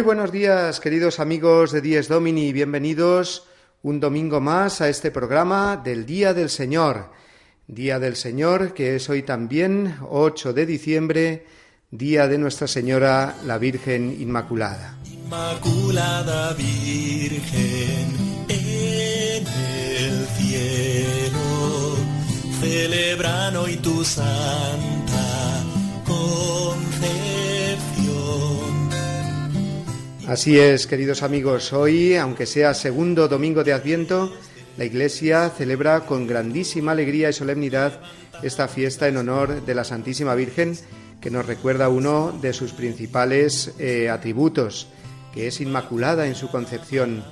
Muy buenos días, queridos amigos de Dies Domini, bienvenidos un domingo más a este programa del Día del Señor. Día del Señor, que es hoy también 8 de diciembre, Día de Nuestra Señora la Virgen Inmaculada. Inmaculada Virgen en el cielo, celebran hoy tu santa Así es, queridos amigos, hoy, aunque sea segundo domingo de Adviento, la Iglesia celebra con grandísima alegría y solemnidad esta fiesta en honor de la Santísima Virgen, que nos recuerda uno de sus principales eh, atributos, que es inmaculada en su concepción,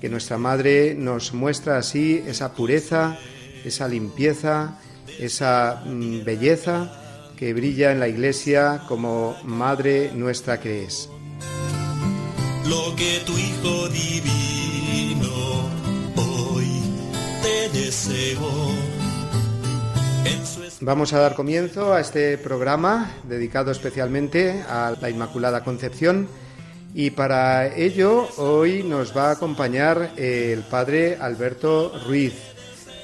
que nuestra Madre nos muestra así esa pureza, esa limpieza, esa mm, belleza que brilla en la Iglesia como Madre nuestra que es lo que tu Hijo divino hoy te deseo. Vamos a dar comienzo a este programa dedicado especialmente a la Inmaculada Concepción y para ello hoy nos va a acompañar el Padre Alberto Ruiz,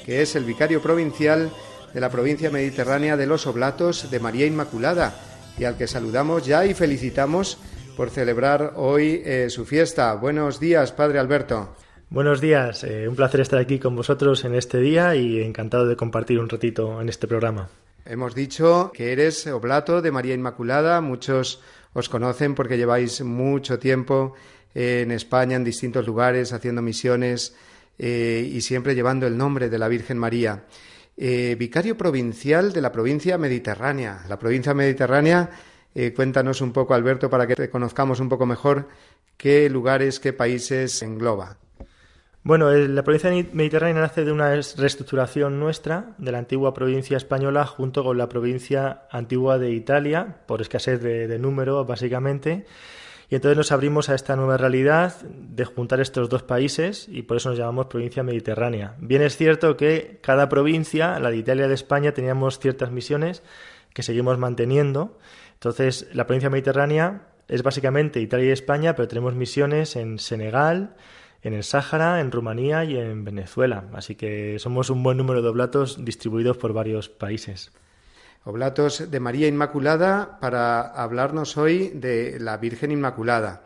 que es el vicario provincial de la provincia mediterránea de los Oblatos de María Inmaculada y al que saludamos ya y felicitamos por celebrar hoy eh, su fiesta. Buenos días, Padre Alberto. Buenos días, eh, un placer estar aquí con vosotros en este día y encantado de compartir un ratito en este programa. Hemos dicho que eres oblato de María Inmaculada, muchos os conocen porque lleváis mucho tiempo en España, en distintos lugares, haciendo misiones eh, y siempre llevando el nombre de la Virgen María. vicario provincial de la provincia mediterránea. La provincia mediterránea eh, cuéntanos un poco, Alberto, para que conozcamos un poco mejor qué lugares, qué países engloba. Bueno, la provincia mediterránea nace de una reestructuración nuestra de la antigua provincia española junto con la provincia antigua de Italia, por escasez de, de número, básicamente. Y entonces nos abrimos a esta nueva realidad de juntar estos dos países y por eso nos llamamos provincia mediterránea. Bien es cierto que cada provincia, la de Italia y de España, teníamos ciertas misiones que seguimos manteniendo entonces, la provincia mediterránea es básicamente Italia y España, pero tenemos misiones en Senegal, en el Sáhara, en Rumanía y en Venezuela. Así que somos un buen número de oblatos distribuidos por varios países. Oblatos de María Inmaculada para hablarnos hoy de la Virgen Inmaculada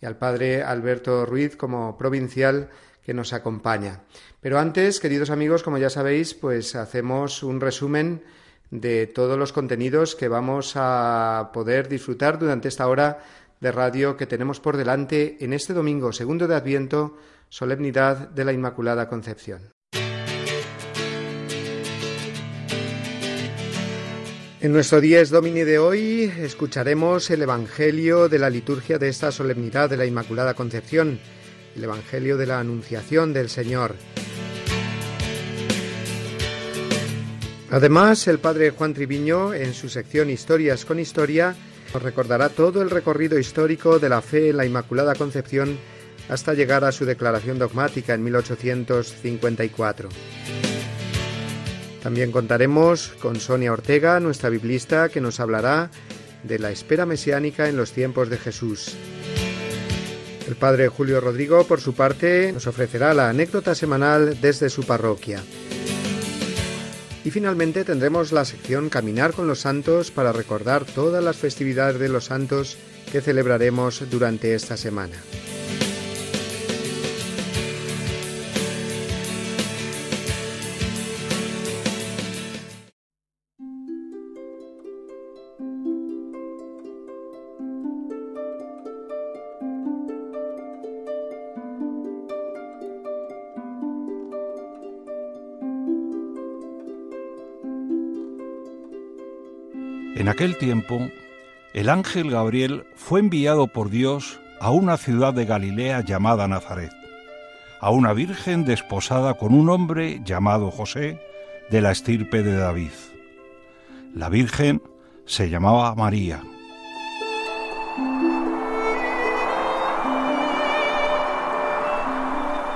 y al Padre Alberto Ruiz como provincial que nos acompaña. Pero antes, queridos amigos, como ya sabéis, pues hacemos un resumen de todos los contenidos que vamos a poder disfrutar durante esta hora de radio que tenemos por delante en este domingo segundo de Adviento, solemnidad de la Inmaculada Concepción. En nuestro Dies Domini de hoy escucharemos el Evangelio de la liturgia de esta solemnidad de la Inmaculada Concepción, el Evangelio de la Anunciación del Señor. Además, el padre Juan Triviño, en su sección Historias con Historia, nos recordará todo el recorrido histórico de la fe en la Inmaculada Concepción hasta llegar a su declaración dogmática en 1854. También contaremos con Sonia Ortega, nuestra biblista, que nos hablará de la espera mesiánica en los tiempos de Jesús. El padre Julio Rodrigo, por su parte, nos ofrecerá la anécdota semanal desde su parroquia. Y finalmente tendremos la sección Caminar con los Santos para recordar todas las festividades de los santos que celebraremos durante esta semana. Aquel tiempo, el ángel Gabriel fue enviado por Dios a una ciudad de Galilea llamada Nazaret, a una virgen desposada con un hombre llamado José, de la estirpe de David. La virgen se llamaba María.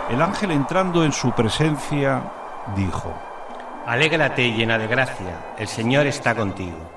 El ángel entrando en su presencia dijo, Alégrate llena de gracia, el Señor está contigo.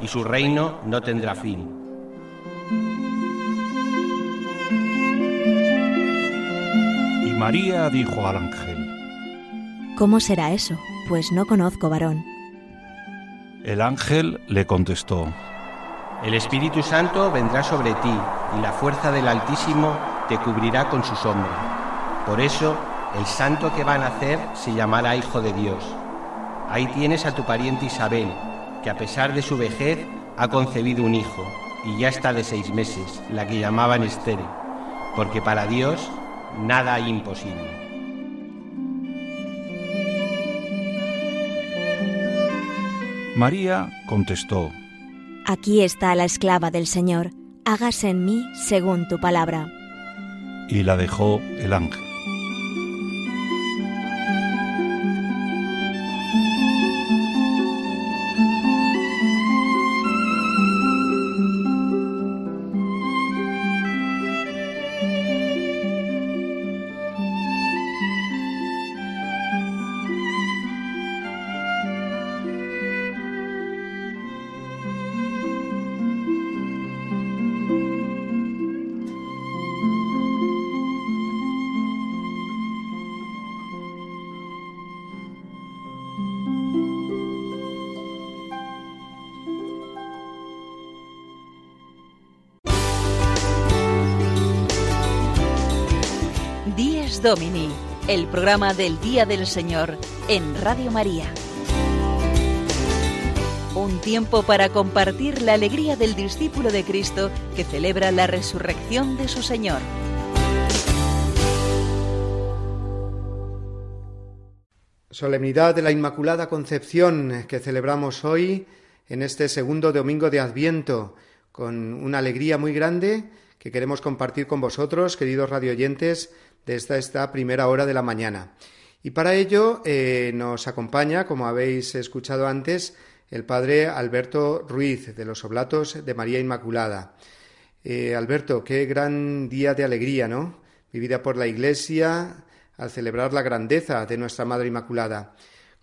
y su reino no tendrá fin. Y María dijo al ángel, ¿Cómo será eso? Pues no conozco varón. El ángel le contestó, El Espíritu Santo vendrá sobre ti, y la fuerza del Altísimo te cubrirá con su sombra. Por eso, el santo que va a nacer se llamará Hijo de Dios. Ahí tienes a tu pariente Isabel, que a pesar de su vejez ha concebido un hijo, y ya está de seis meses, la que llamaban estéril, porque para Dios nada hay imposible. María contestó, Aquí está la esclava del Señor, hágase en mí según tu palabra. y la dejó el ángel. Domini, el programa del Día del Señor en Radio María. Un tiempo para compartir la alegría del discípulo de Cristo que celebra la resurrección de su Señor. Solemnidad de la Inmaculada Concepción que celebramos hoy en este segundo domingo de Adviento, con una alegría muy grande que queremos compartir con vosotros, queridos radioyentes, desde esta primera hora de la mañana. Y para ello eh, nos acompaña, como habéis escuchado antes, el padre Alberto Ruiz de los Oblatos de María Inmaculada. Eh, Alberto, qué gran día de alegría, ¿no? Vivida por la Iglesia al celebrar la grandeza de nuestra Madre Inmaculada.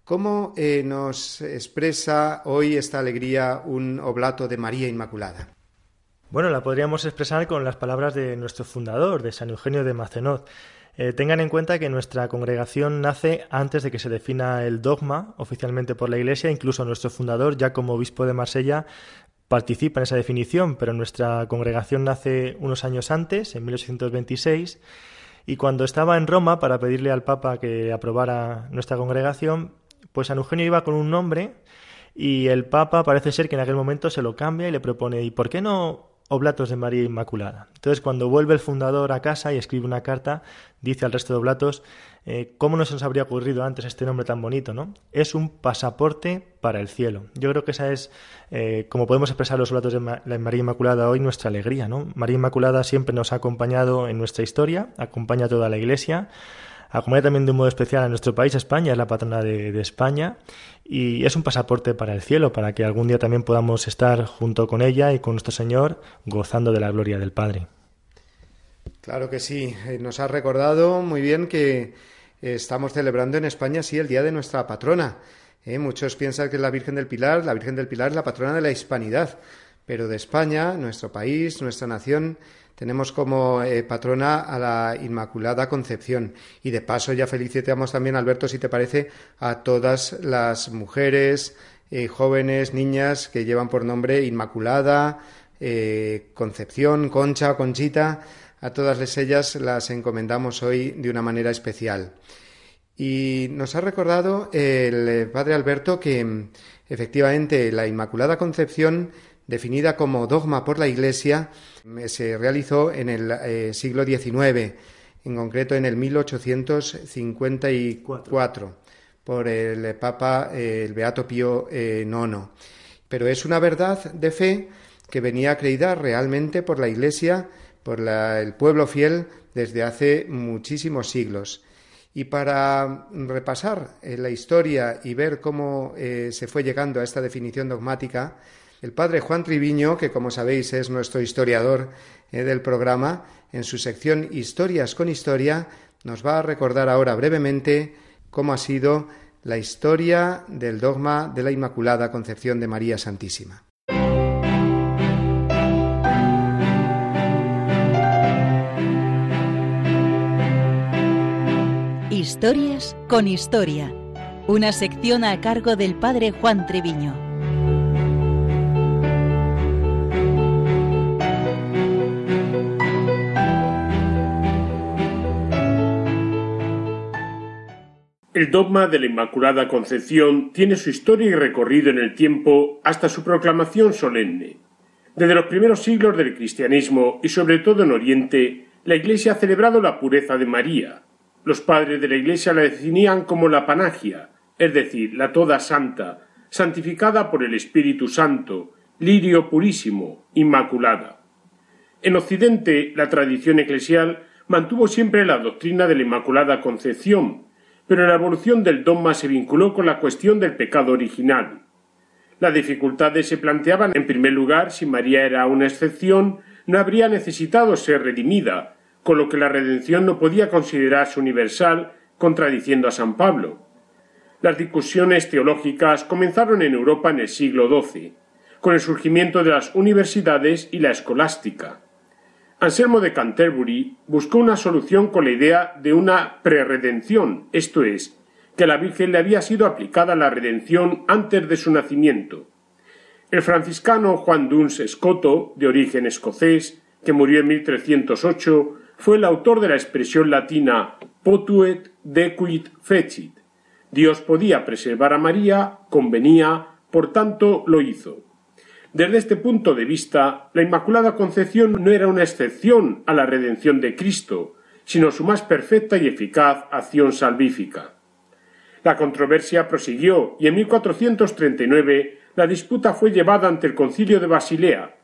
¿Cómo eh, nos expresa hoy esta alegría un oblato de María Inmaculada? Bueno, la podríamos expresar con las palabras de nuestro fundador, de San Eugenio de Macenot. Eh, tengan en cuenta que nuestra congregación nace antes de que se defina el dogma oficialmente por la Iglesia, incluso nuestro fundador, ya como obispo de Marsella, participa en esa definición, pero nuestra congregación nace unos años antes, en 1826, y cuando estaba en Roma para pedirle al Papa que aprobara nuestra congregación, pues San Eugenio iba con un nombre y el Papa parece ser que en aquel momento se lo cambia y le propone, ¿y por qué no Oblatos de María Inmaculada. Entonces, cuando vuelve el fundador a casa y escribe una carta, dice al resto de oblatos, eh, ¿cómo no se nos habría ocurrido antes este nombre tan bonito? ¿no? Es un pasaporte para el cielo. Yo creo que esa es, eh, como podemos expresar los oblatos de María Inmaculada hoy, nuestra alegría. ¿no? María Inmaculada siempre nos ha acompañado en nuestra historia, acompaña a toda la Iglesia, acompaña también de un modo especial a nuestro país, España, es la patrona de, España, y es un pasaporte para el cielo, para que algún día también podamos estar junto con ella y con nuestro Señor gozando de la gloria del Padre. Claro que sí, eh, nos ha recordado muy bien que eh, estamos celebrando en España, sí, el día de nuestra patrona. Eh, muchos piensan que es la Virgen del Pilar, la Virgen del Pilar es la patrona de la hispanidad, pero de España, nuestro país, nuestra nación, tenemos como eh, patrona a la Inmaculada Concepción. Y de paso ya felicitamos también, Alberto, si te parece, a todas las mujeres eh, jóvenes, niñas que llevan por nombre Inmaculada, eh, Concepción, Concha, Conchita. A todas ellas las encomendamos hoy de una manera especial. Y nos ha recordado el padre Alberto que efectivamente la Inmaculada Concepción, definida como dogma por la Iglesia, se realizó en el siglo XIX en concreto en el 1854, por el Papa, el Beato Pío IX. Eh, Pero es una verdad de fe que venía creída realmente por la Iglesia, por el pueblo fiel, desde hace muchísimos siglos. Y para repasar eh, la historia y ver cómo eh, se fue llegando a esta definición dogmática, el padre Juan Triviño, que como sabéis es nuestro historiador del programa, en su sección Historias con Historia, nos va a recordar ahora brevemente cómo ha sido la historia del dogma de la Inmaculada Concepción de María Santísima. Historias con Historia, una sección a cargo del padre Juan Treviño. El dogma de la Inmaculada Concepción tiene su historia y recorrido en el tiempo hasta su proclamación solemne. Desde los primeros siglos del cristianismo y sobre todo en Oriente, la Iglesia ha celebrado la pureza de María. Los padres de la Iglesia la definían como la panagia, es decir, la toda santa, santificada por el Espíritu Santo, lirio purísimo, inmaculada. En Occidente, la tradición eclesial mantuvo siempre la doctrina de la Inmaculada Concepción, pero la evolución del dogma se vinculó con la cuestión del pecado original. Las dificultades se planteaban en primer lugar si María era una excepción, no habría necesitado ser redimida, con lo que la redención no podía considerarse universal, contradiciendo a San Pablo. Las discusiones teológicas comenzaron en Europa en el siglo XII, con el surgimiento de las universidades y la escolástica. Anselmo de Canterbury buscó una solución con la idea de una preredención, esto es, que a la Virgen le había sido aplicada la redención antes de su nacimiento. El franciscano Juan Duns Escoto, de origen escocés, que murió en 1308, fue el autor de la expresión latina potuet dequit fecit. Dios podía preservar a María, convenía, por tanto lo hizo. Desde este punto de vista, la Inmaculada Concepción no era una excepción a la redención de Cristo, sino su más perfecta y eficaz acción salvífica. La controversia prosiguió y en 1439 la disputa fue llevada ante el concilio de Basilea.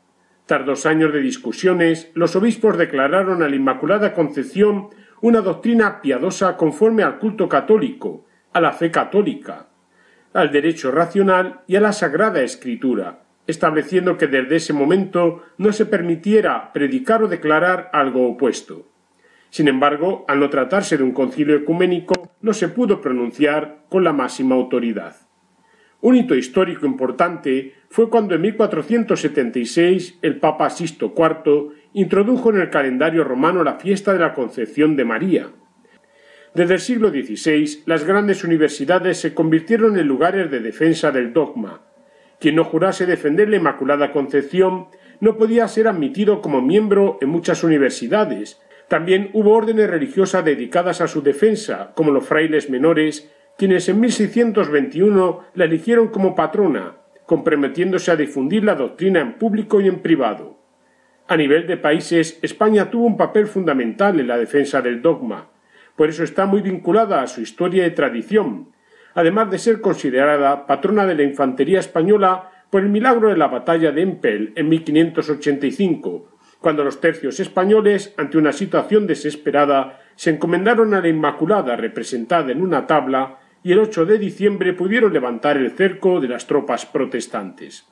Tras dos años de discusiones, los obispos declararon a la Inmaculada Concepción una doctrina piadosa conforme al culto católico, a la fe católica, al derecho racional y a la Sagrada Escritura, estableciendo que desde ese momento no se permitiera predicar o declarar algo opuesto. Sin embargo, al no tratarse de un concilio ecuménico, no se pudo pronunciar con la máxima autoridad. Un hito histórico importante fue cuando en 1476 el Papa Sisto IV introdujo en el calendario romano la fiesta de la Concepción de María. Desde el siglo XVI, las grandes universidades se convirtieron en lugares de defensa del dogma, quien no jurase defender la Inmaculada Concepción no podía ser admitido como miembro en muchas universidades. También hubo órdenes religiosas dedicadas a su defensa, como los frailes menores, quienes en 1621 la eligieron como patrona, comprometiéndose a difundir la doctrina en público y en privado. A nivel de países, España tuvo un papel fundamental en la defensa del dogma. Por eso está muy vinculada a su historia y tradición, además de ser considerada patrona de la infantería española por el milagro de la batalla de Empel en 1585, cuando los tercios españoles, ante una situación desesperada, se encomendaron a la Inmaculada representada en una tabla y el 8 de diciembre pudieron levantar el cerco de las tropas protestantes.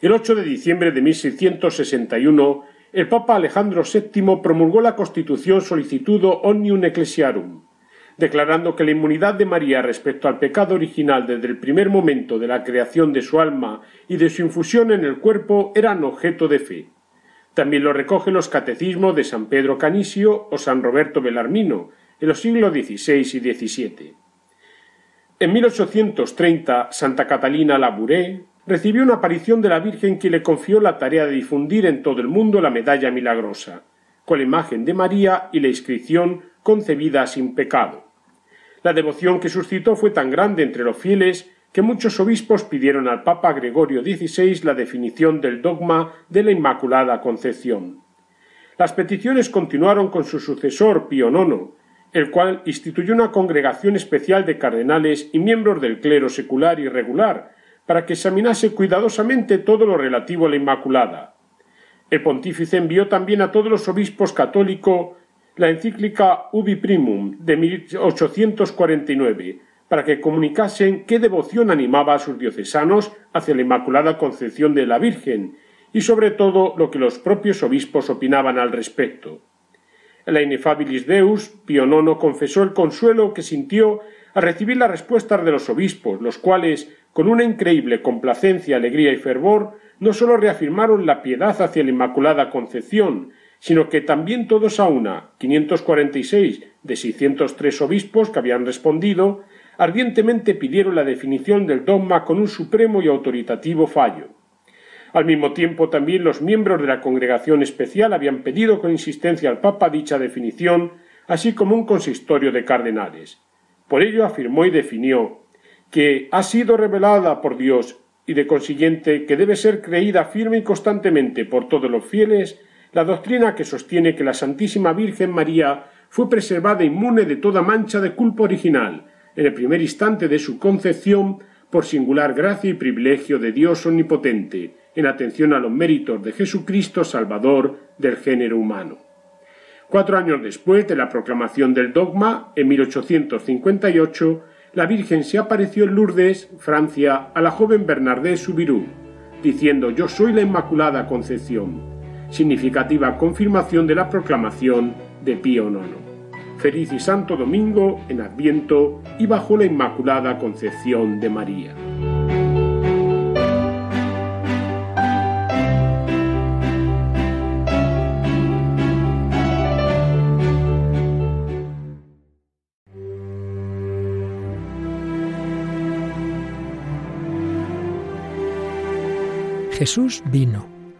El 8 de diciembre de 1661, el Papa Alejandro VII promulgó la Constitución Solicitudo Omnium Ecclesiarum, declarando que la inmunidad de María respecto al pecado original desde el primer momento de la creación de su alma y de su infusión en el cuerpo eran objeto de fe. También lo recogen los catecismos de San Pedro Canisio o San Roberto Belarmino en los siglos XVI y XVII. En 1830, Santa Catalina Labouré recibió una aparición de la Virgen que le confió la tarea de difundir en todo el mundo la medalla milagrosa, con la imagen de María y la inscripción concebida sin pecado. La devoción que suscitó fue tan grande entre los fieles que muchos obispos pidieron al Papa Gregorio XVI la definición del dogma de la Inmaculada Concepción. Las peticiones continuaron con su sucesor Pío IX, el cual instituyó una congregación especial de cardenales y miembros del clero secular y regular, para que examinase cuidadosamente todo lo relativo a la Inmaculada. El pontífice envió también a todos los obispos católicos la encíclica Ubi Primum de 1849, para que comunicasen qué devoción animaba a sus diocesanos hacia la Inmaculada Concepción de la Virgen y sobre todo lo que los propios obispos opinaban al respecto. La Inefabilis Deus, Pío IX confesó el consuelo que sintió al recibir las respuestas de los obispos, los cuales, con una increíble complacencia, alegría y fervor, no sólo reafirmaron la piedad hacia la Inmaculada Concepción, sino que también todos a una, 546 de 603 obispos que habían respondido, ardientemente pidieron la definición del dogma con un supremo y autoritativo fallo. Al mismo tiempo, también los miembros de la congregación especial habían pedido con insistencia al Papa dicha definición, así como un consistorio de cardenales. Por ello afirmó y definió que ha sido revelada por Dios y de consiguiente que debe ser creída firme y constantemente por todos los fieles la doctrina que sostiene que la Santísima Virgen María fue preservada inmune de toda mancha de culpa original, en el primer instante de su concepción por singular gracia y privilegio de Dios omnipotente, en atención a los méritos de Jesucristo Salvador del género humano. Cuatro años después de la proclamación del dogma, en 1858, la Virgen se apareció en Lourdes, Francia, a la joven Bernardé Soubirous, diciendo Yo soy la Inmaculada Concepción, significativa confirmación de la proclamación de Pío IX feliz y santo domingo en Adviento y bajo la Inmaculada Concepción de María. Jesús vino,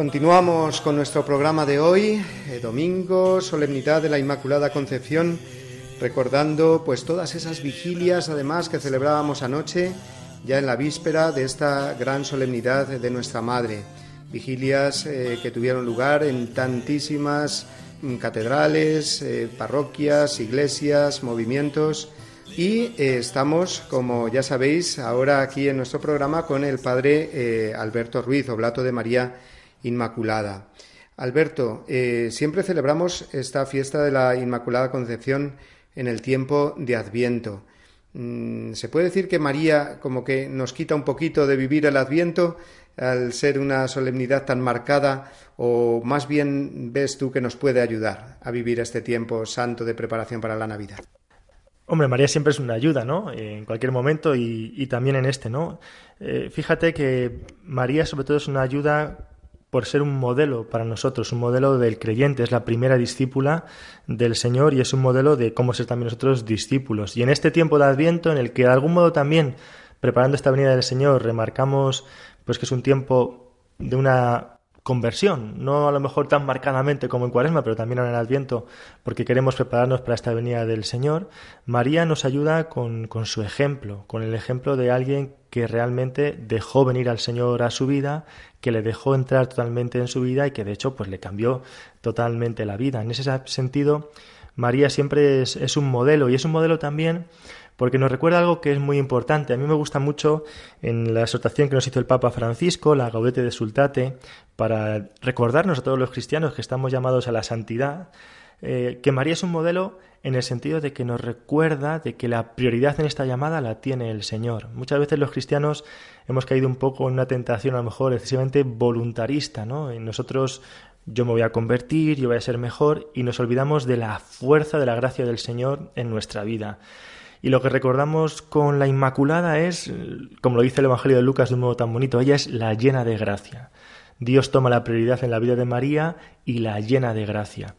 Continuamos con nuestro programa de hoy, eh, domingo, solemnidad de la Inmaculada Concepción, recordando pues todas esas vigilias además que celebrábamos anoche, ya en la víspera de esta gran solemnidad de nuestra Madre. Vigilias eh, que tuvieron lugar en tantísimas mm, catedrales, eh, parroquias, iglesias, movimientos. Y estamos, como ya sabéis, ahora aquí en nuestro programa con el padre Alberto Ruiz, Oblato de María Inmaculada. Alberto, eh, siempre celebramos esta fiesta de la Inmaculada Concepción en el tiempo de Adviento. Mm, ¿Se puede decir que María como que nos quita un poquito de vivir el Adviento al ser una solemnidad tan marcada o más bien ves tú que nos puede ayudar a vivir este tiempo santo de preparación para la Navidad? Hombre, María siempre es una ayuda, ¿no? En cualquier momento y, también en este, ¿no? Eh, fíjate que María sobre todo es una ayuda por ser un modelo para nosotros, un modelo del creyente, es la primera discípula del Señor y es un modelo de cómo ser también nosotros discípulos. Y en este tiempo de Adviento, en el que de algún modo también, preparando esta venida del Señor, remarcamos pues que es un tiempo de una conversión, no a lo mejor tan marcadamente como en Cuaresma, pero también en el Adviento, porque queremos prepararnos para esta venida del Señor, María nos ayuda con, su ejemplo, con el ejemplo de alguien que realmente dejó venir al Señor a su vida, que le dejó entrar totalmente en su vida y que de hecho pues le cambió totalmente la vida. En ese sentido, María siempre es un modelo y es un modelo también porque nos recuerda algo que es muy importante. A mí me gusta mucho en la exhortación que nos hizo el Papa Francisco, la Gaudete de Sultate, para recordarnos a todos los cristianos que estamos llamados a la santidad, eh, que María es un modelo en el sentido de que nos recuerda de que la prioridad en esta llamada la tiene el Señor. Muchas veces los cristianos hemos caído un poco en una tentación a lo mejor excesivamente voluntarista, ¿no? En nosotros yo me voy a convertir, yo voy a ser mejor y nos olvidamos de la fuerza de la gracia del Señor en nuestra vida. Y lo que recordamos con la Inmaculada es, como lo dice el Evangelio de Lucas de un modo tan bonito, ella es la llena de gracia. Dios toma la prioridad en la vida de María y la llena de gracia.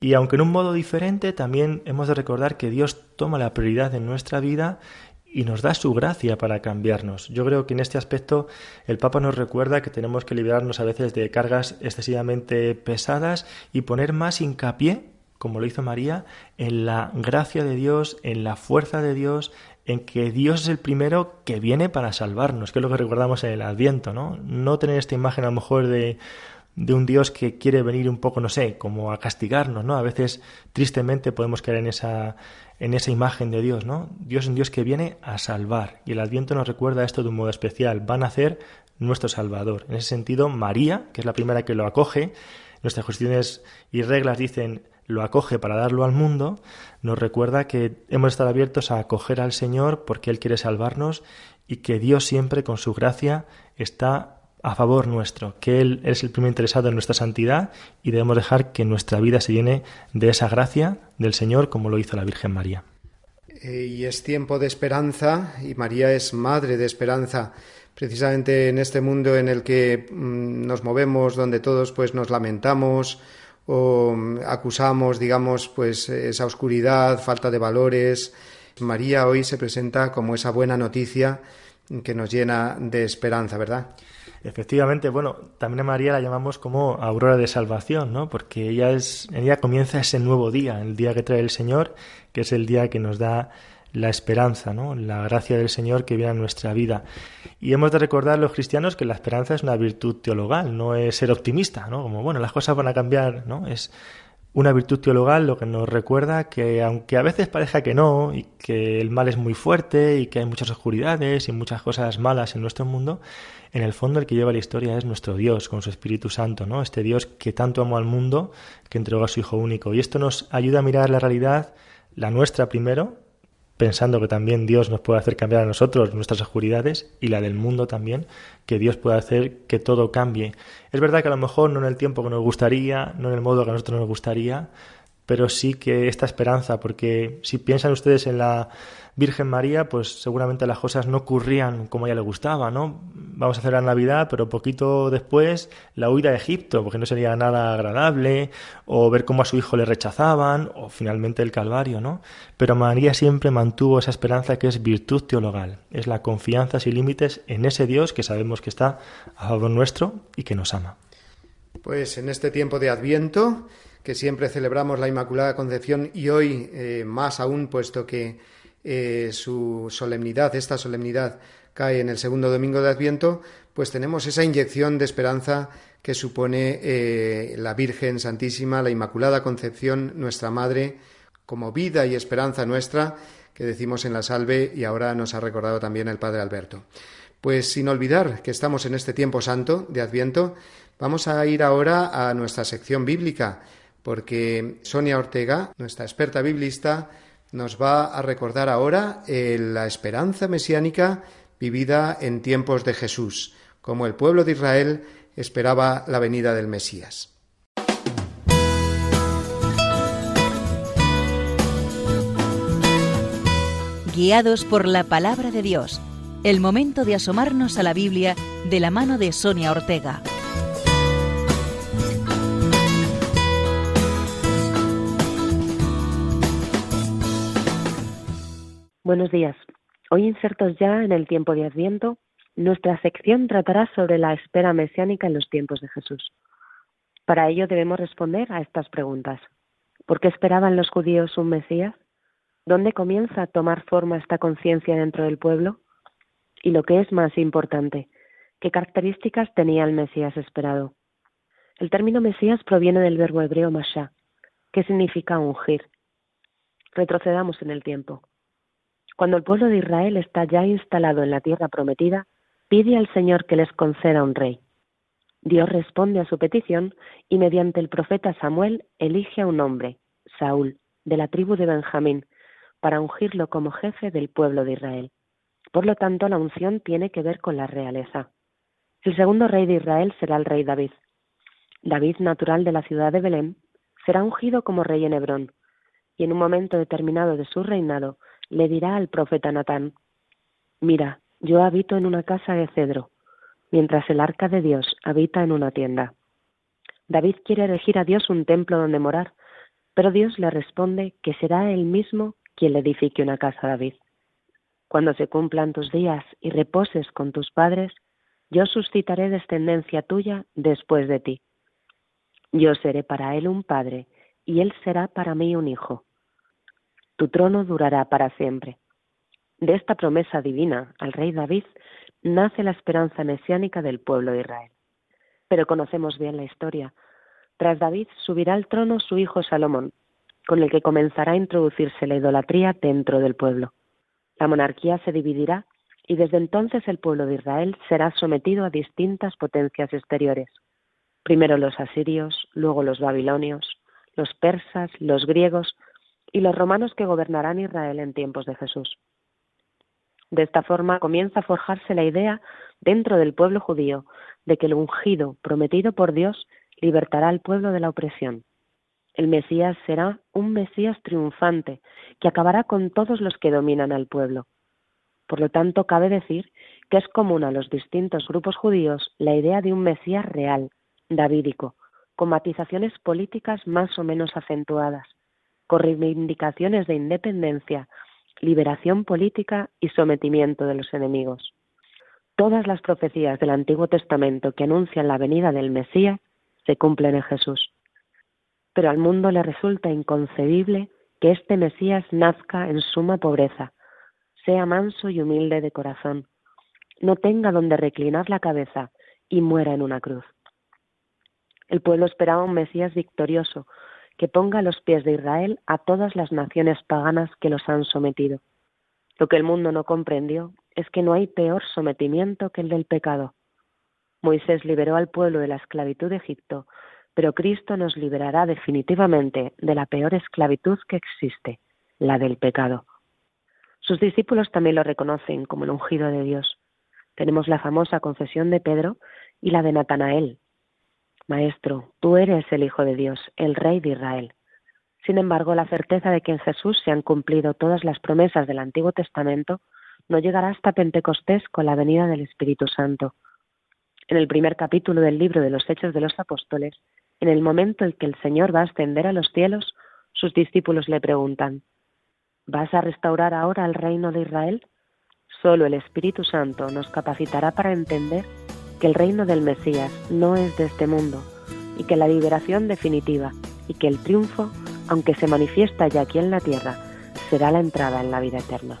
Y aunque en un modo diferente, también hemos de recordar que Dios toma la prioridad en nuestra vida y nos da su gracia para cambiarnos. Yo creo que en este aspecto el Papa nos recuerda que tenemos que liberarnos a veces de cargas excesivamente pesadas y poner más hincapié como lo hizo María, en la gracia de Dios, en la fuerza de Dios, en que Dios es el primero que viene para salvarnos, que es lo que recordamos en el Adviento, ¿no? No tener esta imagen a lo mejor de, de un Dios que quiere venir un poco, no sé, como a castigarnos, ¿no? A veces tristemente podemos caer en esa, en esa imagen de Dios, ¿no? Dios es un Dios que viene a salvar y el Adviento nos recuerda esto de un modo especial, van a ser nuestro Salvador. En ese sentido, María, que es la primera que lo acoge, nuestras cuestiones y reglas dicen lo acoge para darlo al mundo, nos recuerda que hemos estado abiertos a acoger al Señor porque Él quiere salvarnos y que Dios siempre con su gracia está a favor nuestro, que Él es el primer interesado en nuestra santidad y debemos dejar que nuestra vida se llene de esa gracia del Señor como lo hizo la Virgen María. Eh, y es tiempo de esperanza y María es madre de esperanza precisamente en este mundo en el que mm, nos movemos donde todos pues nos lamentamos o mm, acusamos, digamos, pues esa oscuridad, falta de valores. María hoy se presenta como esa buena noticia que nos llena de esperanza, ¿verdad? Efectivamente, bueno, también a María la llamamos como aurora de salvación, ¿no? Porque ella es, ella comienza ese nuevo día, el día que trae el Señor, que es el día que nos da la esperanza, ¿no? la gracia del Señor que viene a nuestra vida. Y hemos de recordar los cristianos que la esperanza es una virtud teologal, no es ser optimista, ¿no? como bueno, las cosas van a cambiar, ¿no? es una virtud teologal lo que nos recuerda que aunque a veces parezca que no y que el mal es muy fuerte y que hay muchas oscuridades y muchas cosas malas en nuestro mundo, en el fondo el que lleva la historia es nuestro Dios con su Espíritu Santo, ¿no? Este Dios que tanto amó al mundo que entregó a su Hijo único. Y esto nos ayuda a mirar la realidad, la nuestra primero, pensando que también Dios nos puede hacer cambiar a nosotros nuestras oscuridades y la del mundo también, que Dios puede hacer que todo cambie. Es verdad que a lo mejor no en el tiempo que nos gustaría, no en el modo que a nosotros nos gustaría, pero sí que esta esperanza, porque si piensan ustedes en la Virgen María, pues seguramente las cosas no ocurrían como a ella le gustaba, ¿no? Vamos a hacer la Navidad, pero poquito después la huida a Egipto, porque no sería nada agradable, o ver cómo a su hijo le rechazaban, o finalmente el Calvario, ¿no? Pero María siempre mantuvo esa esperanza que es virtud teologal, es la confianza sin límites en ese Dios que sabemos que está a favor nuestro y que nos ama. Pues en este tiempo de Adviento, que siempre celebramos la Inmaculada Concepción y hoy eh, más aún, puesto que eh, su solemnidad, esta solemnidad cae en el segundo domingo de Adviento, pues tenemos esa inyección de esperanza que supone eh, la Virgen Santísima, la Inmaculada Concepción, nuestra Madre, como vida y esperanza nuestra, que decimos en la salve y ahora nos ha recordado también el Padre Alberto. Pues sin olvidar que estamos en este tiempo santo de Adviento, vamos a ir ahora a nuestra sección bíblica, porque Sonia Ortega, nuestra experta biblista, nos va a recordar ahora eh, la esperanza mesiánica vivida en tiempos de Jesús. como el pueblo de Israel esperaba la venida del Mesías. Guiados por la palabra de Dios, el momento de asomarnos a la Biblia de la mano de Sonia Ortega. Buenos días. Hoy insertos ya en el tiempo de Adviento, nuestra sección tratará sobre la espera mesiánica en los tiempos de Jesús. Para ello debemos responder a estas preguntas. ¿Por qué esperaban los judíos un Mesías? ¿Dónde comienza a tomar forma esta conciencia dentro del pueblo? Y lo que es más importante, ¿qué características tenía el Mesías esperado? El término Mesías proviene del verbo hebreo mashá, que significa ungir. Retrocedamos en el tiempo. Cuando el pueblo de Israel está ya instalado en la tierra prometida, pide al Señor que les conceda un rey. Dios responde a su petición y mediante el profeta Samuel elige a un hombre, Saúl, de la tribu de Benjamín, para ungirlo como jefe del pueblo de Israel. Por lo tanto, la unción tiene que ver con la realeza. El segundo rey de Israel será el rey David. David, natural de la ciudad de Belén, será ungido como rey en Hebrón, y en un momento determinado de su reinado le dirá al profeta Natán, Mira, yo habito en una casa de cedro, mientras el arca de Dios habita en una tienda. David quiere elegir a Dios un templo donde morar, pero Dios le responde que será él mismo quien le edifique una casa a David. Cuando se cumplan tus días y reposes con tus padres, yo suscitaré descendencia tuya después de ti. Yo seré para él un padre, y él será para mí un hijo tu trono durará para siempre. De esta promesa divina al rey David nace la esperanza mesiánica del pueblo de Israel. Pero conocemos bien la historia. Tras David subirá al trono su hijo Salomón, con el que comenzará a introducirse la idolatría dentro del pueblo. La monarquía se dividirá y desde entonces el pueblo de Israel será sometido a distintas potencias exteriores. Primero los asirios, luego los babilonios, los persas, los griegos y los romanos que gobernarán Israel en tiempos de Jesús. De esta forma comienza a forjarse la idea dentro del pueblo judío de que el ungido prometido por Dios libertará al pueblo de la opresión. El Mesías será un Mesías triunfante que acabará con todos los que dominan al pueblo. Por lo tanto, cabe decir que es común a los distintos grupos judíos la idea de un Mesías real, davídico, con matizaciones políticas más o menos acentuadas, con reivindicaciones de independencia, liberación política y sometimiento de los enemigos. Todas las profecías del Antiguo Testamento que anuncian la venida del Mesías se cumplen en Jesús. Pero al mundo le resulta inconcebible que este Mesías nazca en suma pobreza, sea manso y humilde de corazón, no tenga donde reclinar la cabeza y muera en una cruz. El pueblo esperaba un Mesías victorioso, que ponga los pies de Israel a todas las naciones paganas que los han sometido. Lo que el mundo no comprendió es que no hay peor sometimiento que el del pecado. Moisés liberó al pueblo de la esclavitud de Egipto, pero Cristo nos liberará definitivamente de la peor esclavitud que existe, la del pecado. Sus discípulos también lo reconocen como el ungido de Dios. Tenemos la famosa confesión de Pedro y la de Natanael, Maestro, tú eres el Hijo de Dios, el Rey de Israel. Sin embargo, la certeza de que en Jesús se han cumplido todas las promesas del Antiguo Testamento no llegará hasta Pentecostés con la venida del Espíritu Santo. En el primer capítulo del libro de los Hechos de los Apóstoles, en el momento en que el Señor va a ascender a los cielos, sus discípulos le preguntan, ¿Vas a restaurar ahora el reino de Israel? Solo el Espíritu Santo nos capacitará para entender que el reino del Mesías no es de este mundo y que la liberación definitiva y que el triunfo, aunque se manifiesta ya aquí en la tierra, será la entrada en la vida eterna.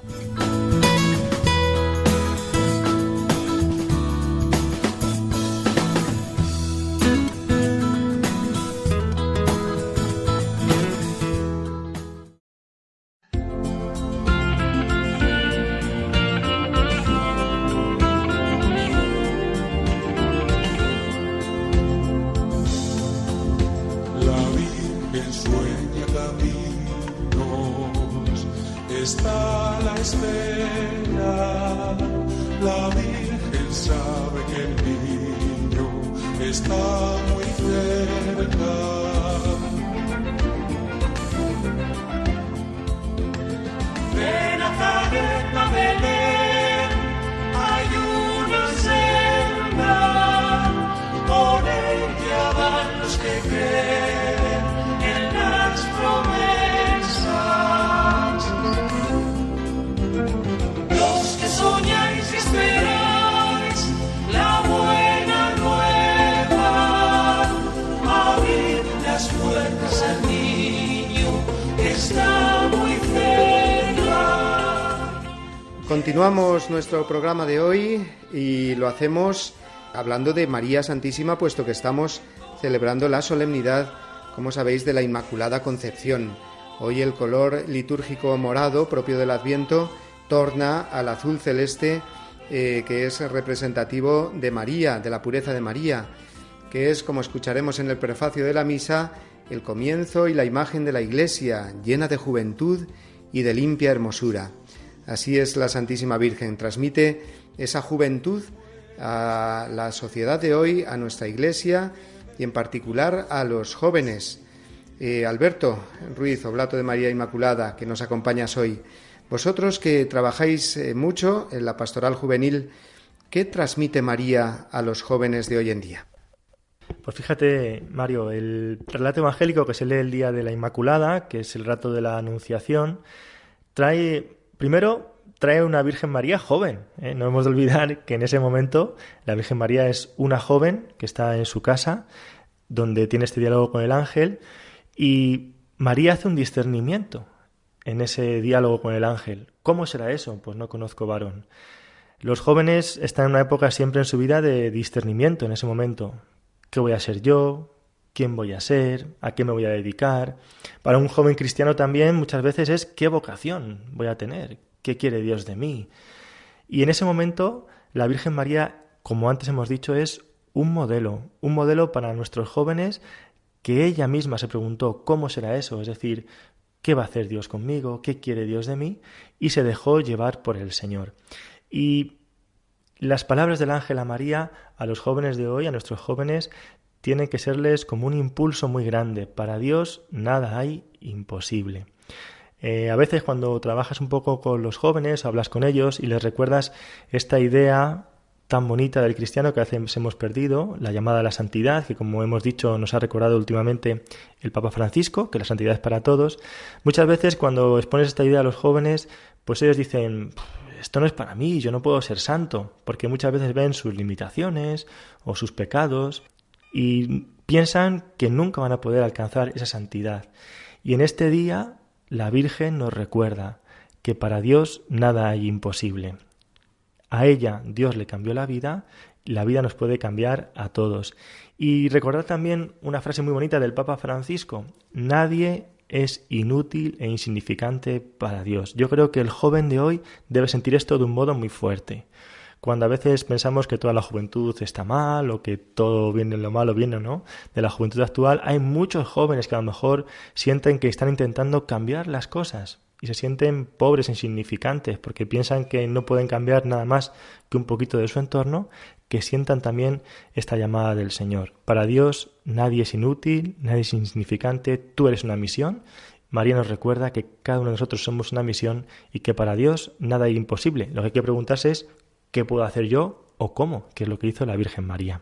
Continuamos nuestro programa de hoy y lo hacemos hablando de María Santísima, puesto que estamos celebrando la solemnidad, como sabéis, de la Inmaculada Concepción. Hoy el color litúrgico morado propio del Adviento torna al azul celeste eh, que es representativo de María, de la pureza de María, que es, como escucharemos en el prefacio de la misa, el comienzo y la imagen de la Iglesia, llena de juventud y de limpia hermosura. Así es la Santísima Virgen, transmite esa juventud a la sociedad de hoy, a nuestra Iglesia y en particular a los jóvenes. Eh, Alberto Ruiz, Oblato de María Inmaculada, que nos acompañas hoy. Vosotros que trabajáis eh, mucho en la pastoral juvenil, ¿qué transmite María a los jóvenes de hoy en día? Pues fíjate, Mario, el relato evangélico que se lee el día de la Inmaculada, que es el rato de la Anunciación, trae, primero, trae una Virgen María joven. ¿eh? No hemos de olvidar que en ese momento la Virgen María es una joven que está en su casa, donde tiene este diálogo con el ángel, y María hace un discernimiento en ese diálogo con el ángel. ¿Cómo será eso? Pues no conozco varón. Los jóvenes están en una época siempre en su vida de discernimiento en ese momento. ¿Qué voy a ser yo? ¿Quién voy a ser? ¿A qué me voy a dedicar? Para un joven cristiano también muchas veces es ¿qué vocación voy a tener? ¿Qué quiere Dios de mí? Y en ese momento la Virgen María, como antes hemos dicho, es un modelo, un modelo para nuestros jóvenes que ella misma se preguntó cómo será eso, es decir, ¿qué va a hacer Dios conmigo? ¿Qué quiere Dios de mí? Y se dejó llevar por el Señor. Y las palabras del ángel a María a los jóvenes de hoy, a nuestros jóvenes, tienen que serles como un impulso muy grande. Para Dios nada hay imposible. Eh, a veces cuando trabajas un poco con los jóvenes, hablas con ellos y les recuerdas esta idea tan bonita del cristiano que a veces hemos perdido, la llamada a la santidad, que como hemos dicho nos ha recordado últimamente el Papa Francisco, que la santidad es para todos. Muchas veces cuando expones esta idea a los jóvenes, pues ellos dicen, esto no es para mí, yo no puedo ser santo, porque muchas veces ven sus limitaciones o sus pecados y piensan que nunca van a poder alcanzar esa santidad. Y en este día la Virgen nos recuerda que para Dios nada hay imposible. A ella Dios le cambió la vida, la vida nos puede cambiar a todos. Y recordar también una frase muy bonita del Papa Francisco, nadie es inútil e insignificante para Dios. Yo creo que el joven de hoy debe sentir esto de un modo muy fuerte. Cuando a veces pensamos que toda la juventud está mal o que todo viene lo malo viene no de la juventud actual, hay muchos jóvenes que a lo mejor sienten que están intentando cambiar las cosas y se sienten pobres insignificantes porque piensan que no pueden cambiar nada más que un poquito de su entorno, que sientan también esta llamada del Señor. Para Dios nadie es inútil, nadie es insignificante, tú eres una misión. María nos recuerda que cada uno de nosotros somos una misión y que para Dios nada es imposible. Lo que hay que preguntarse es ¿qué puedo hacer yo o cómo? Que es lo que hizo la Virgen María.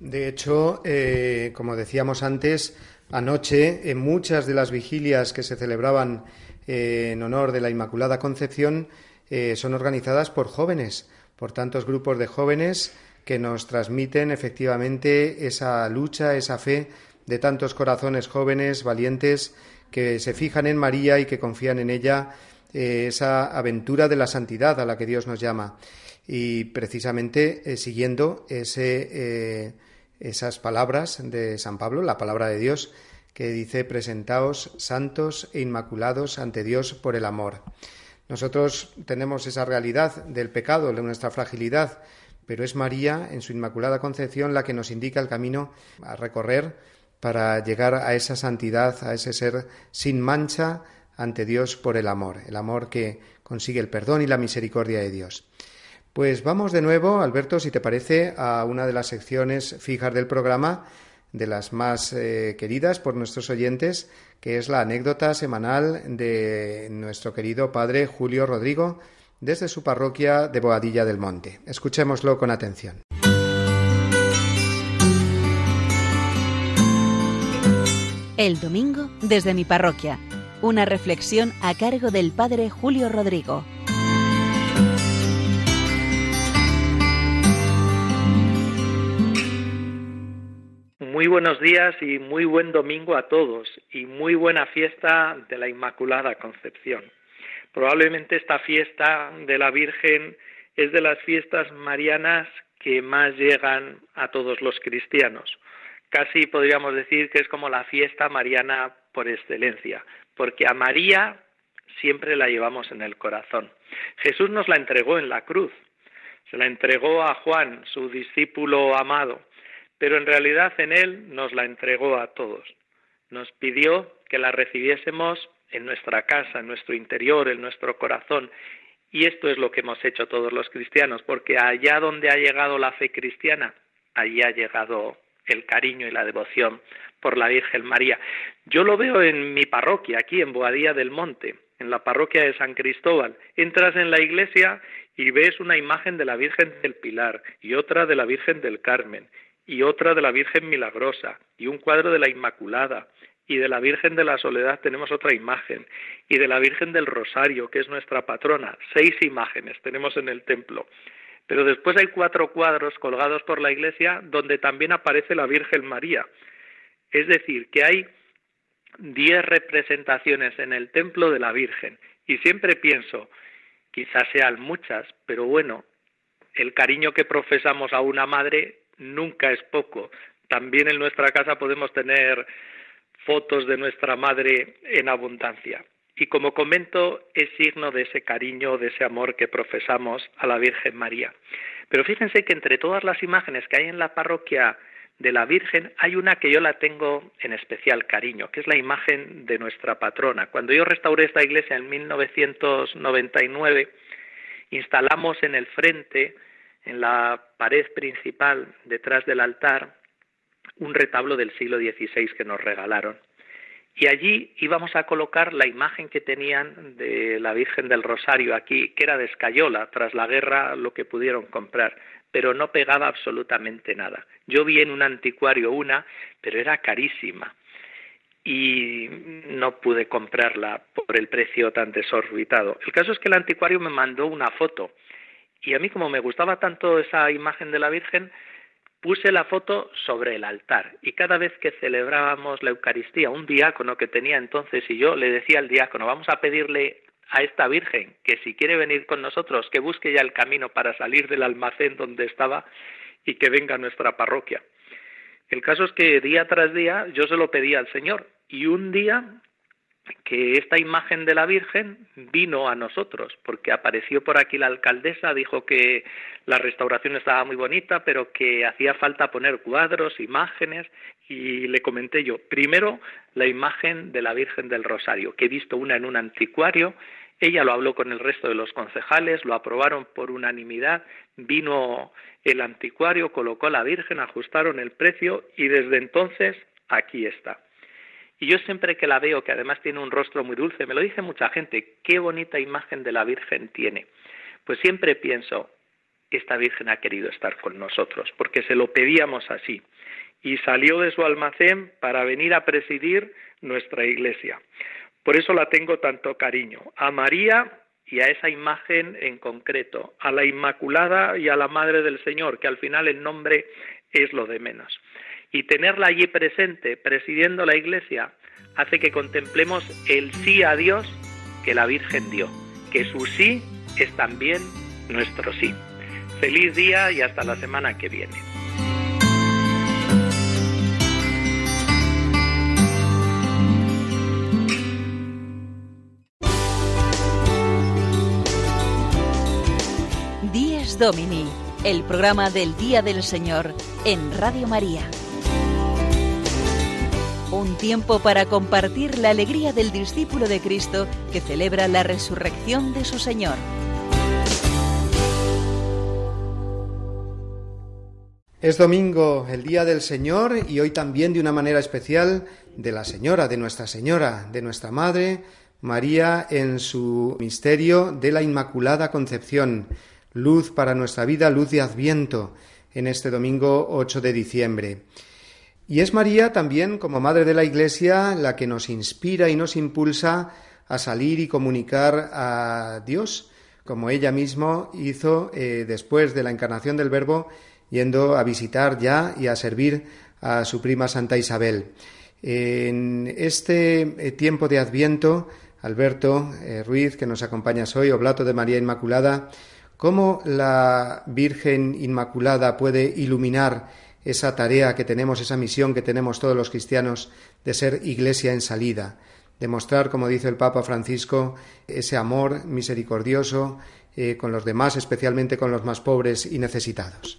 De hecho, eh, como decíamos antes, anoche en muchas de las vigilias que se celebraban eh, en honor de la Inmaculada Concepción eh, son organizadas por jóvenes, por tantos grupos de jóvenes que nos transmiten efectivamente esa lucha, esa fe de tantos corazones jóvenes, valientes, que se fijan en María y que confían en ella, esa aventura de la santidad a la que Dios nos llama. Y precisamente siguiendo ese, esas palabras de San Pablo, la palabra de Dios, que dice presentaos santos e inmaculados ante Dios por el amor. Nosotros tenemos esa realidad del pecado, de nuestra fragilidad, pero es María en su Inmaculada Concepción la que nos indica el camino a recorrer para llegar a esa santidad, a ese ser sin mancha ante Dios por el amor, el amor que consigue el perdón y la misericordia de Dios. Pues vamos de nuevo, Alberto, si te parece, a una de las secciones fijas del programa, de las más eh, queridas por nuestros oyentes, que es la anécdota semanal de nuestro querido padre Julio Rodrigo desde su parroquia de Boadilla del Monte. Escuchémoslo con atención. El domingo desde mi parroquia. Una reflexión a cargo del padre Julio Rodrigo. Muy buenos días y muy buen domingo a todos y muy buena fiesta de la Inmaculada Concepción. Probablemente esta fiesta de la Virgen es de las fiestas marianas que más llegan a todos los cristianos. Casi podríamos decir que es como la fiesta mariana por excelencia, porque a María siempre la llevamos en el corazón. Jesús nos la entregó en la cruz, se la entregó a Juan, su discípulo amado, pero en realidad en él nos la entregó a todos. Nos pidió que la recibiésemos en nuestra casa, en nuestro interior, en nuestro corazón. Y esto es lo que hemos hecho todos los cristianos, porque allá donde ha llegado la fe cristiana, allí ha llegado el cariño y la devoción por la Virgen María. Yo lo veo en mi parroquia, aquí en Boadía del Monte, en la parroquia de San Cristóbal. Entras en la iglesia y ves una imagen de la Virgen del Pilar y otra de la Virgen del Carmen y otra de la Virgen Milagrosa y un cuadro de la Inmaculada y de la Virgen de la Soledad tenemos otra imagen y de la Virgen del Rosario, que es nuestra patrona, seis imágenes tenemos en el templo. Pero después hay cuatro cuadros colgados por la iglesia donde también aparece la Virgen María. Es decir, que hay diez representaciones en el templo de la Virgen. Y siempre pienso, quizás sean muchas, pero bueno, el cariño que profesamos a una madre nunca es poco. También en nuestra casa podemos tener fotos de nuestra madre en abundancia. Y como comento, es signo de ese cariño, de ese amor que profesamos a la Virgen María. Pero fíjense que entre todas las imágenes que hay en la parroquia de la Virgen hay una que yo la tengo en especial cariño, que es la imagen de nuestra patrona. Cuando yo restauré esta iglesia en 1999, instalamos en el frente, en la pared principal, detrás del altar, un retablo del siglo XVI que nos regalaron. Y allí íbamos a colocar la imagen que tenían de la Virgen del Rosario aquí, que era de escayola, tras la guerra lo que pudieron comprar, pero no pegaba absolutamente nada. Yo vi en un anticuario una, pero era carísima y no pude comprarla por el precio tan desorbitado. El caso es que el anticuario me mandó una foto y a mí como me gustaba tanto esa imagen de la Virgen, puse la foto sobre el altar y cada vez que celebrábamos la Eucaristía, un diácono que tenía entonces y yo le decía al diácono, vamos a pedirle a esta Virgen que si quiere venir con nosotros, que busque ya el camino para salir del almacén donde estaba y que venga a nuestra parroquia. El caso es que día tras día yo se lo pedía al Señor y un día que esta imagen de la Virgen vino a nosotros, porque apareció por aquí la alcaldesa, dijo que la restauración estaba muy bonita, pero que hacía falta poner cuadros, imágenes, y le comenté yo, primero la imagen de la Virgen del Rosario, que he visto una en un anticuario, ella lo habló con el resto de los concejales, lo aprobaron por unanimidad, vino el anticuario, colocó la Virgen, ajustaron el precio y desde entonces aquí está. Y yo siempre que la veo, que además tiene un rostro muy dulce, me lo dice mucha gente, qué bonita imagen de la Virgen tiene. Pues siempre pienso, esta Virgen ha querido estar con nosotros, porque se lo pedíamos así. Y salió de su almacén para venir a presidir nuestra iglesia. Por eso la tengo tanto cariño. A María y a esa imagen en concreto, a la Inmaculada y a la Madre del Señor, que al final el nombre es lo de menos y tenerla allí presente, presidiendo la iglesia, hace que contemplemos el sí a Dios que la Virgen dio, que su sí es también nuestro sí. Feliz día y hasta la semana que viene. Díez Domini, el programa del Día del Señor en Radio María. Un tiempo para compartir la alegría del discípulo de Cristo que celebra la resurrección de su Señor. Es domingo, el día del Señor, y hoy también de una manera especial de la Señora, de Nuestra Señora, de nuestra Madre, María, en su misterio de la Inmaculada Concepción, luz para nuestra vida, luz de Adviento, en este domingo 8 de diciembre. Y es María también, como Madre de la Iglesia, la que nos inspira y nos impulsa a salir y comunicar a Dios, como ella misma hizo eh, después de la encarnación del Verbo yendo a visitar ya y a servir a su prima Santa Isabel. En este eh, tiempo de Adviento, Alberto eh, Ruiz, que nos acompañas hoy, Oblato de María Inmaculada, ¿cómo la Virgen Inmaculada puede iluminar esa tarea que tenemos, esa misión que tenemos todos los cristianos de ser iglesia en salida? Demostrar, como dice el Papa Francisco, ese amor misericordioso eh, con los demás, especialmente con los más pobres y necesitados.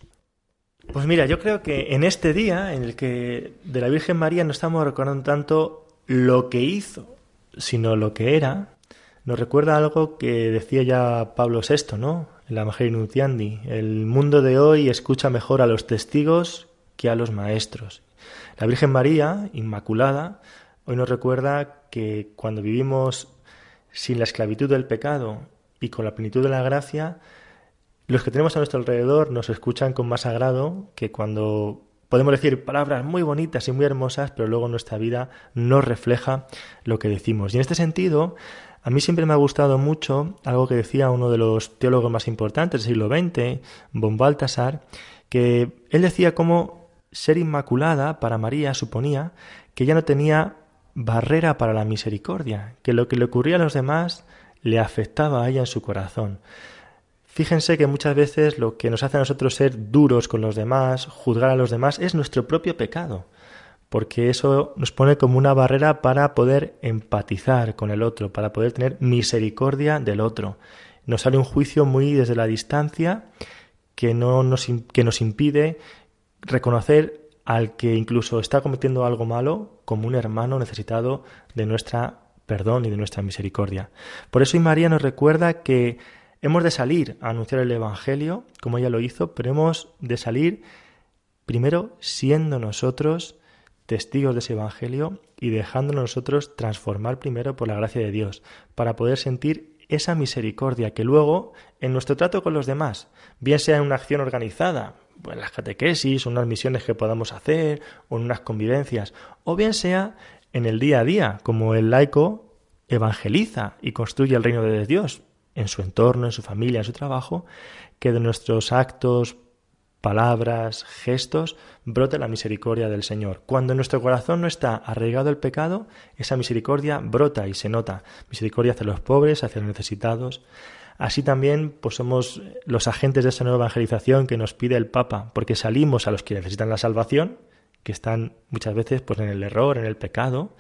Pues mira, yo creo que en este día en el que de la Virgen María no estamos recordando tanto lo que hizo, sino lo que era, nos recuerda algo que decía ya Pablo VI, ¿no? La Evangelio Nuntiandi. El mundo de hoy escucha mejor a los testigos que a los maestros. La Virgen María, Inmaculada, hoy nos recuerda que cuando vivimos sin la esclavitud del pecado y con la plenitud de la gracia, los que tenemos a nuestro alrededor nos escuchan con más agrado que cuando podemos decir palabras muy bonitas y muy hermosas, pero luego nuestra vida no refleja lo que decimos. Y en este sentido, a mí siempre me ha gustado mucho algo que decía uno de los teólogos más importantes del siglo XX, von Baltasar, que él decía cómo ser inmaculada para María suponía que ella no tenía barrera para la misericordia, que lo que le ocurría a los demás le afectaba a ella en su corazón. Fíjense que muchas veces lo que nos hace a nosotros ser duros con los demás, juzgar a los demás, es nuestro propio pecado, porque eso nos pone como una barrera para poder empatizar con el otro, para poder tener misericordia del otro. Nos sale un juicio muy desde la distancia que, no nos, que nos impide reconocer al que incluso está cometiendo algo malo como un hermano necesitado de nuestra perdón y de nuestra misericordia. Por eso y María nos recuerda que Hemos de salir a anunciar el Evangelio, como ella lo hizo, pero hemos de salir primero siendo nosotros testigos de ese Evangelio y dejándonos nosotros transformar primero por la gracia de Dios, para poder sentir esa misericordia que luego en nuestro trato con los demás, bien sea en una acción organizada, en las catequesis, unas misiones que podamos hacer, o en unas convivencias, o bien sea en el día a día, como el laico evangeliza y construye el reino de Dios, en su entorno, en su familia, en su trabajo, que de nuestros actos, palabras, gestos, brote la misericordia del Señor. Cuando nuestro corazón no está arraigado el pecado, esa misericordia brota y se nota. Misericordia hacia los pobres, hacia los necesitados. Así también pues somos los agentes de esa nueva evangelización que nos pide el Papa, porque salimos a los que necesitan la salvación, que están muchas veces pues en el error, en el pecado,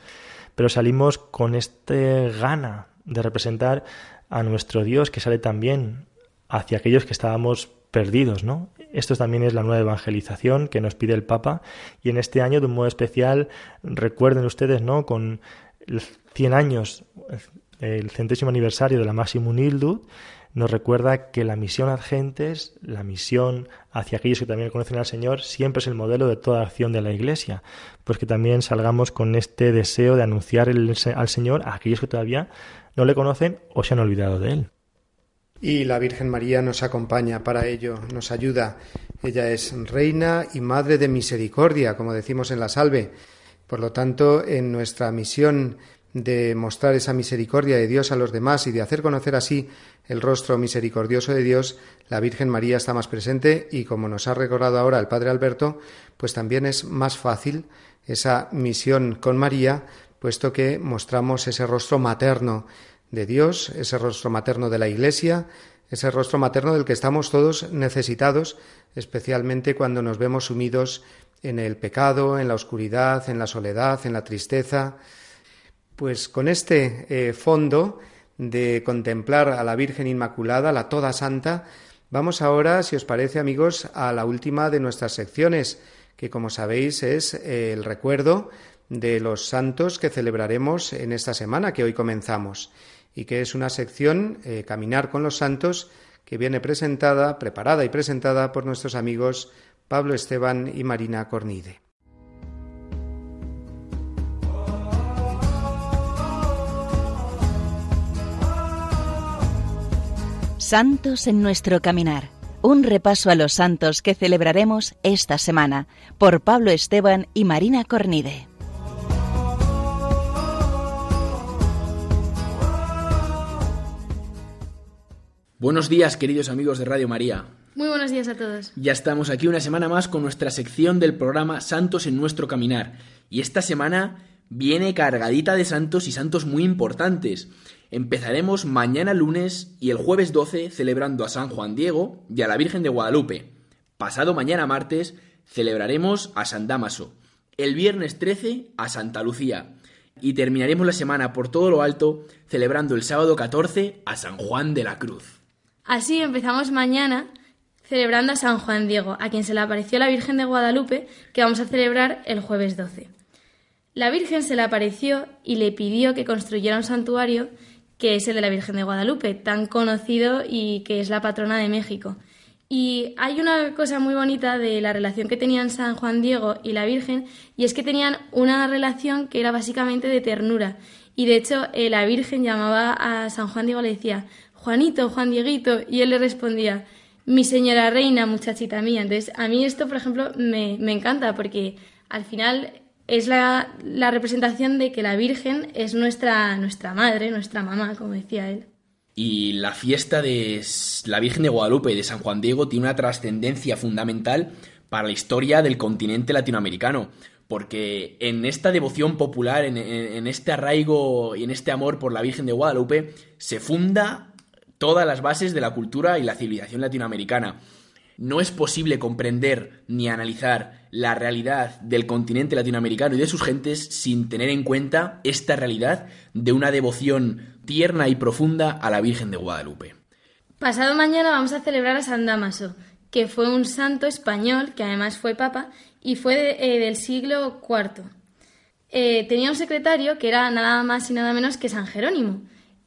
pero salimos con este gana de representar a nuestro Dios que sale también hacia aquellos que estábamos perdidos, ¿no? Esto también es la nueva evangelización que nos pide el Papa y en este año de un modo especial recuerden ustedes, ¿no? Con 100 años, el centésimo aniversario de la Máxima Unildud, nos recuerda que la misión ad gentes, la misión hacia aquellos que también conocen al Señor, siempre es el modelo de toda acción de la Iglesia. Pues que también salgamos con este deseo de anunciar al Señor a aquellos que todavía no le conocen o se han olvidado de él. Y la Virgen María nos acompaña para ello, nos ayuda. Ella es reina y madre de misericordia, como decimos en la salve. Por lo tanto, en nuestra misión de mostrar esa misericordia de Dios a los demás y de hacer conocer así el rostro misericordioso de Dios, la Virgen María está más presente y como nos ha recordado ahora el Padre Alberto, pues también es más fácil esa misión con María puesto que mostramos ese rostro materno de Dios, ese rostro materno de la Iglesia, ese rostro materno del que estamos todos necesitados, especialmente cuando nos vemos sumidos en el pecado, en la oscuridad, en la soledad, en la tristeza. Pues con este eh, fondo de contemplar a la Virgen Inmaculada, la Toda Santa, vamos ahora, si os parece amigos, a la última de nuestras secciones, que como sabéis es eh, el recuerdo de los santos que celebraremos en esta semana que hoy comenzamos y que es una sección eh, Caminar con los Santos que viene presentada, preparada y presentada por nuestros amigos Pablo Esteban y Marina Cornide. Santos en nuestro caminar. Un repaso a los santos que celebraremos esta semana por Pablo Esteban y Marina Cornide. Buenos días, queridos amigos de Radio María. Muy buenos días a todos. Ya estamos aquí una semana más con nuestra sección del programa Santos en nuestro caminar. Y esta semana viene cargadita de santos y santos muy importantes. Empezaremos mañana lunes y el jueves 12 celebrando a San Juan Diego y a la Virgen de Guadalupe. Pasado mañana martes celebraremos a San Damaso. El viernes 13 a Santa Lucía. Y terminaremos la semana por todo lo alto celebrando el sábado 14 a San Juan de la Cruz. Así empezamos mañana celebrando a San Juan Diego, a quien se le apareció la Virgen de Guadalupe, que vamos a celebrar el jueves 12. La Virgen se le apareció y le pidió que construyera un santuario que es el de la Virgen de Guadalupe, tan conocido y que es la patrona de México. Y hay una cosa muy bonita de la relación que tenían San Juan Diego y la Virgen, y es que tenían una relación que era básicamente de ternura. Y de hecho, eh, la Virgen llamaba a San Juan Diego, le decía, Juanito, Juan Dieguito, y él le respondía, mi señora reina, muchachita mía. Entonces, a mí esto, por ejemplo, me, me encanta porque al final es la, la, representación de que la Virgen es nuestra, nuestra madre, nuestra mamá, como decía él. Y la fiesta de la Virgen de Guadalupe y de San Juan Diego tiene una trascendencia fundamental para la historia del continente latinoamericano, porque en esta devoción popular, en, en, en este arraigo y en este amor por la Virgen de Guadalupe, se funda todas las bases de la cultura y la civilización latinoamericana. No es posible comprender ni analizar la realidad del continente latinoamericano y de sus gentes sin tener en cuenta esta realidad de una devoción tierna y profunda a la Virgen de Guadalupe. Pasado mañana vamos a celebrar a San Damaso, que fue un santo español, que además fue papa, y fue eh, del siglo IV. Eh, tenía un secretario que era nada más y nada menos que San Jerónimo,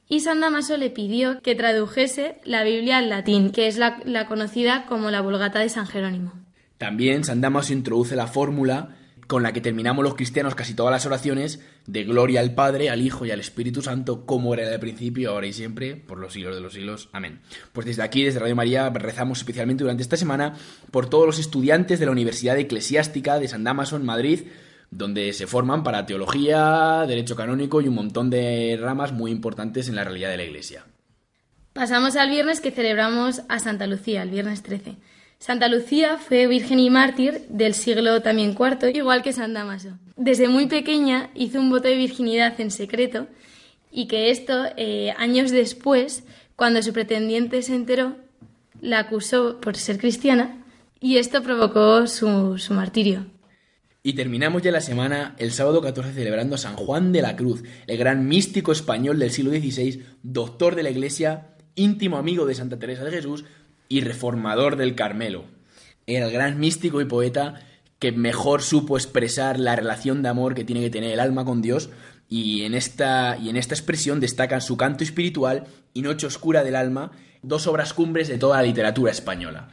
y San Damaso le pidió que tradujese la Biblia al latín, que es la, conocida como la Vulgata de San Jerónimo. También San Damaso introduce la fórmula con la que terminamos los cristianos casi todas las oraciones de gloria al Padre, al Hijo y al Espíritu Santo, como era del principio, ahora y siempre, por los siglos de los siglos. Amén. Pues desde aquí, desde Radio María, rezamos especialmente durante esta semana por todos los estudiantes de la Universidad Eclesiástica de San Damaso en Madrid, donde se forman para teología, derecho canónico y un montón de ramas muy importantes en la realidad de la Iglesia. Pasamos al viernes que celebramos a Santa Lucía, el viernes 13. Santa Lucía fue virgen y mártir del siglo también IV, igual que San Damaso. Desde muy pequeña hizo un voto de virginidad en secreto y que esto, eh, años después, cuando su pretendiente se enteró, la acusó por ser cristiana y esto provocó su, su martirio. Y terminamos ya la semana el sábado 14 celebrando a San Juan de la Cruz, el gran místico español del siglo XVI, doctor de la Iglesia, íntimo amigo de Santa Teresa de Jesús y reformador del Carmelo. El gran místico y poeta que mejor supo expresar la relación de amor que tiene que tener el alma con Dios y en esta, y en esta expresión destacan su canto espiritual y Noche Oscura del Alma, dos obras cumbres de toda la literatura española.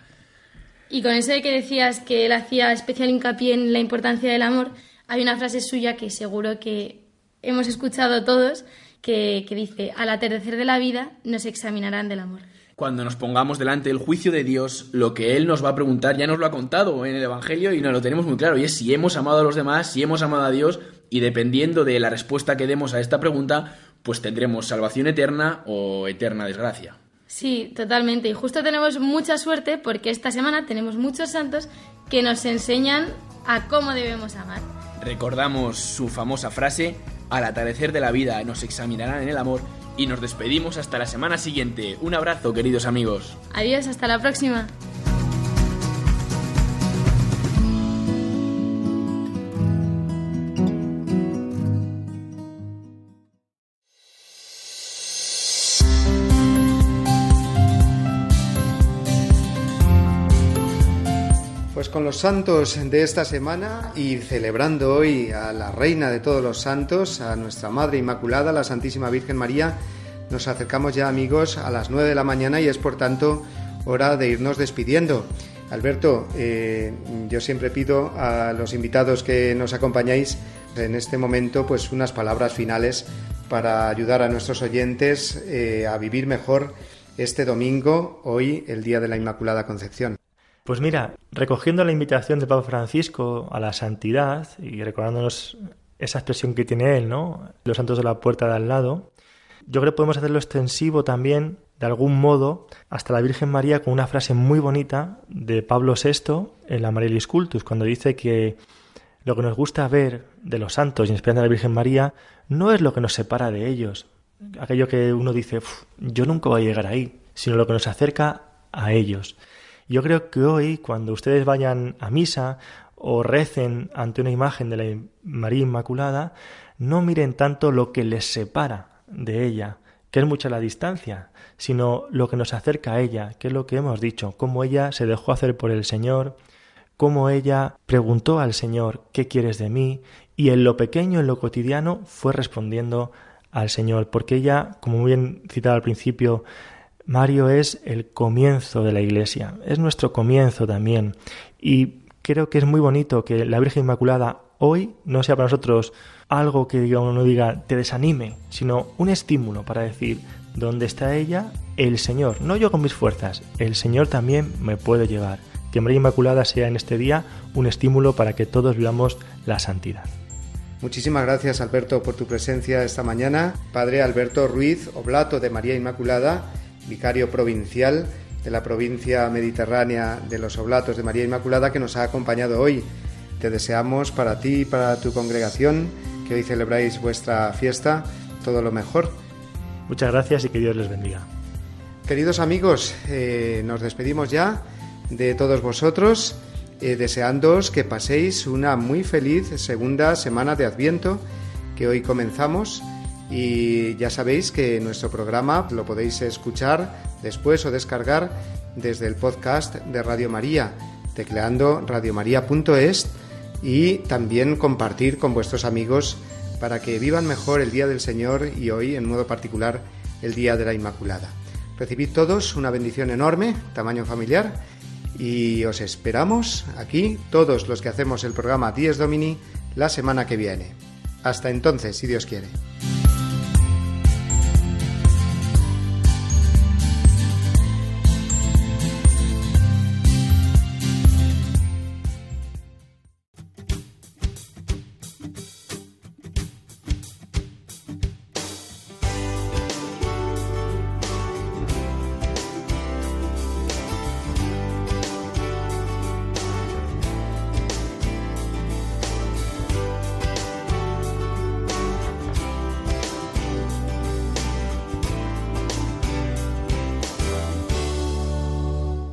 Y con eso de que decías que él hacía especial hincapié en la importancia del amor, hay una frase suya que seguro que hemos escuchado todos, que, que dice, al atardecer de la vida nos examinarán del amor. Cuando nos pongamos delante del juicio de Dios, lo que Él nos va a preguntar ya nos lo ha contado en el Evangelio y nos lo tenemos muy claro, y es si hemos amado a los demás, si hemos amado a Dios, y dependiendo de la respuesta que demos a esta pregunta, pues tendremos salvación eterna o eterna desgracia. Sí, totalmente. Y justo tenemos mucha suerte porque esta semana tenemos muchos santos que nos enseñan a cómo debemos amar. Recordamos su famosa frase, al atardecer de la vida nos examinarán en el amor y nos despedimos hasta la semana siguiente. Un abrazo, queridos amigos. Adiós, hasta la próxima. Con los santos de esta semana y celebrando hoy a la Reina de todos los santos, a nuestra Madre Inmaculada, la Santísima Virgen María, nos acercamos ya amigos a las 9 de la mañana y es por tanto hora de irnos despidiendo. Alberto, eh, yo siempre pido a los invitados que nos acompañáis en este momento pues unas palabras finales para ayudar a nuestros oyentes eh, a vivir mejor este domingo, hoy, el Día de la Inmaculada Concepción. Pues mira, recogiendo la invitación de Papa Francisco a la santidad y recordándonos esa expresión que tiene él, ¿no? Los santos de la puerta de al lado, yo creo que podemos hacerlo extensivo también, de algún modo, hasta la Virgen María con una frase muy bonita de Pablo VI en la Marilis Cultus, cuando dice que lo que nos gusta ver de los santos y especial de la Virgen María no es lo que nos separa de ellos, aquello que uno dice, yo nunca voy a llegar ahí, sino lo que nos acerca a ellos. Yo creo que hoy, cuando ustedes vayan a misa o recen ante una imagen de la María Inmaculada, no miren tanto lo que les separa de ella, que es mucha la distancia, sino lo que nos acerca a ella, que es lo que hemos dicho, cómo ella se dejó hacer por el Señor, cómo ella preguntó al Señor, ¿qué quieres de mí? Y en lo pequeño, en lo cotidiano, fue respondiendo al Señor, porque ella, como muy bien citado al principio, Mario es el comienzo de la Iglesia, es nuestro comienzo también. Y creo que es muy bonito que la Virgen Inmaculada hoy no sea para nosotros algo que diga uno diga te desanime, sino un estímulo para decir dónde está ella, el Señor, no yo con mis fuerzas, el Señor también me puede llevar. Que María Inmaculada sea en este día un estímulo para que todos vivamos la santidad. Muchísimas gracias Alberto por tu presencia esta mañana. Padre Alberto Ruiz, oblato de María Inmaculada, vicario provincial de la provincia mediterránea de los Oblatos de María Inmaculada, que nos ha acompañado hoy. Te deseamos para ti y para tu congregación, que hoy celebráis vuestra fiesta, todo lo mejor. Muchas gracias y que Dios les bendiga. Queridos amigos, eh, nos despedimos ya de todos vosotros, eh, deseándoos que paséis una muy feliz segunda semana de Adviento que hoy comenzamos y ya sabéis que nuestro programa lo podéis escuchar después o descargar desde el podcast de Radio María, tecleando radiomaria.es y también compartir con vuestros amigos para que vivan mejor el Día del Señor y hoy en modo particular el Día de la Inmaculada. Recibid todos una bendición enorme, tamaño familiar, y os esperamos aquí, todos los que hacemos el programa 10 Domini, la semana que viene. Hasta entonces, si Dios quiere.